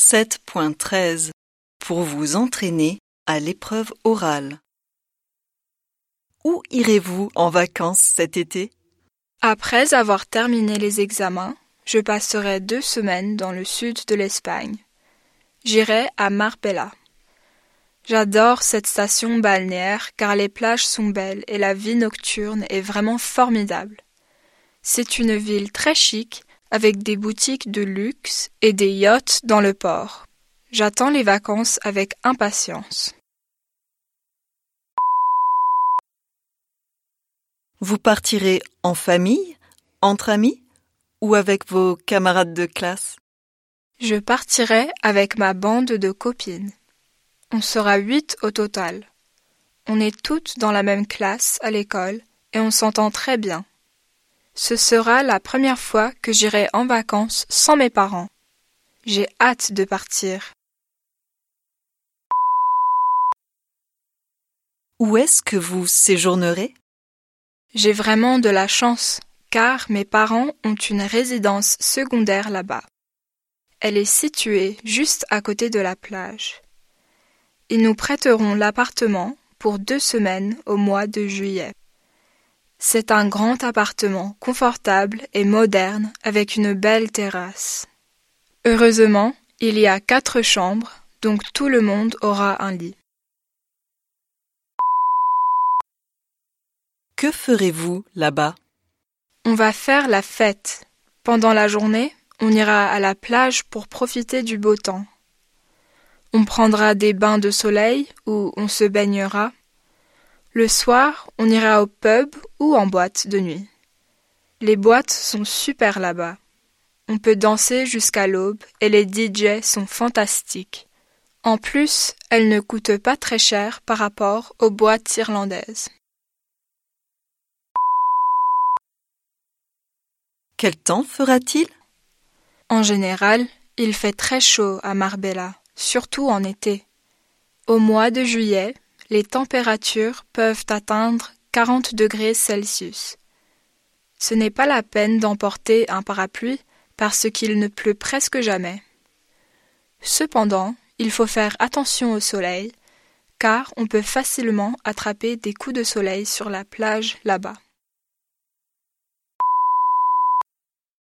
7.13 Pour vous entraîner à l'épreuve orale. Où irez-vous en vacances cet été? Après avoir terminé les examens, je passerai deux semaines dans le sud de l'Espagne. J'irai à Marbella. J'adore cette station balnéaire car les plages sont belles et la vie nocturne est vraiment formidable. C'est une ville très chic avec des boutiques de luxe et des yachts dans le port. J'attends les vacances avec impatience. Vous partirez en famille, entre amis ou avec vos camarades de classe? Je partirai avec ma bande de copines. On sera huit au total. On est toutes dans la même classe à l'école et on s'entend très bien. Ce sera la première fois que j'irai en vacances sans mes parents. J'ai hâte de partir. Où est-ce que vous séjournerez? J'ai vraiment de la chance, car mes parents ont une résidence secondaire là-bas. Elle est située juste à côté de la plage. Ils nous prêteront l'appartement pour deux semaines au mois de juillet. C'est un grand appartement confortable et moderne avec une belle terrasse. Heureusement, il y a quatre chambres, donc tout le monde aura un lit. Que ferez-vous là-bas? On va faire la fête. Pendant la journée, on ira à la plage pour profiter du beau temps. On prendra des bains de soleil où on se baignera le soir, on ira au pub ou en boîte de nuit. Les boîtes sont super là-bas. On peut danser jusqu'à l'aube et les DJ sont fantastiques. En plus, elles ne coûtent pas très cher par rapport aux boîtes irlandaises. Quel temps fera-t-il? En général, il fait très chaud à Marbella, surtout en été. Au mois de juillet, les températures peuvent atteindre 40 degrés Celsius. Ce n'est pas la peine d'emporter un parapluie parce qu'il ne pleut presque jamais. Cependant, il faut faire attention au soleil, car on peut facilement attraper des coups de soleil sur la plage là-bas.